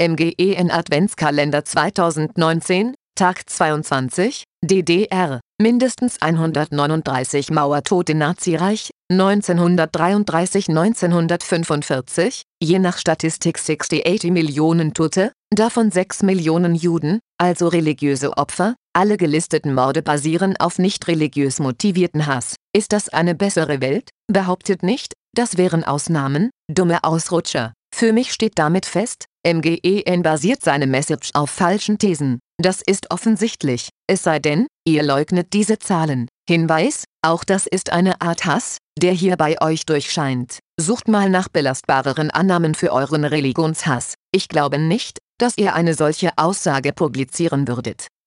MGEN Adventskalender 2019, Tag 22, DDR, mindestens 139 Mauertote Nazireich, 1933-1945, je nach Statistik 60-80 Millionen Tote, davon 6 Millionen Juden, also religiöse Opfer, alle gelisteten Morde basieren auf nicht religiös motivierten Hass. Ist das eine bessere Welt? Behauptet nicht, das wären Ausnahmen, dumme Ausrutscher. Für mich steht damit fest, MGEN basiert seine Message auf falschen Thesen. Das ist offensichtlich, es sei denn, ihr leugnet diese Zahlen. Hinweis, auch das ist eine Art Hass, der hier bei euch durchscheint. Sucht mal nach belastbareren Annahmen für euren Religionshass. Ich glaube nicht, dass ihr eine solche Aussage publizieren würdet.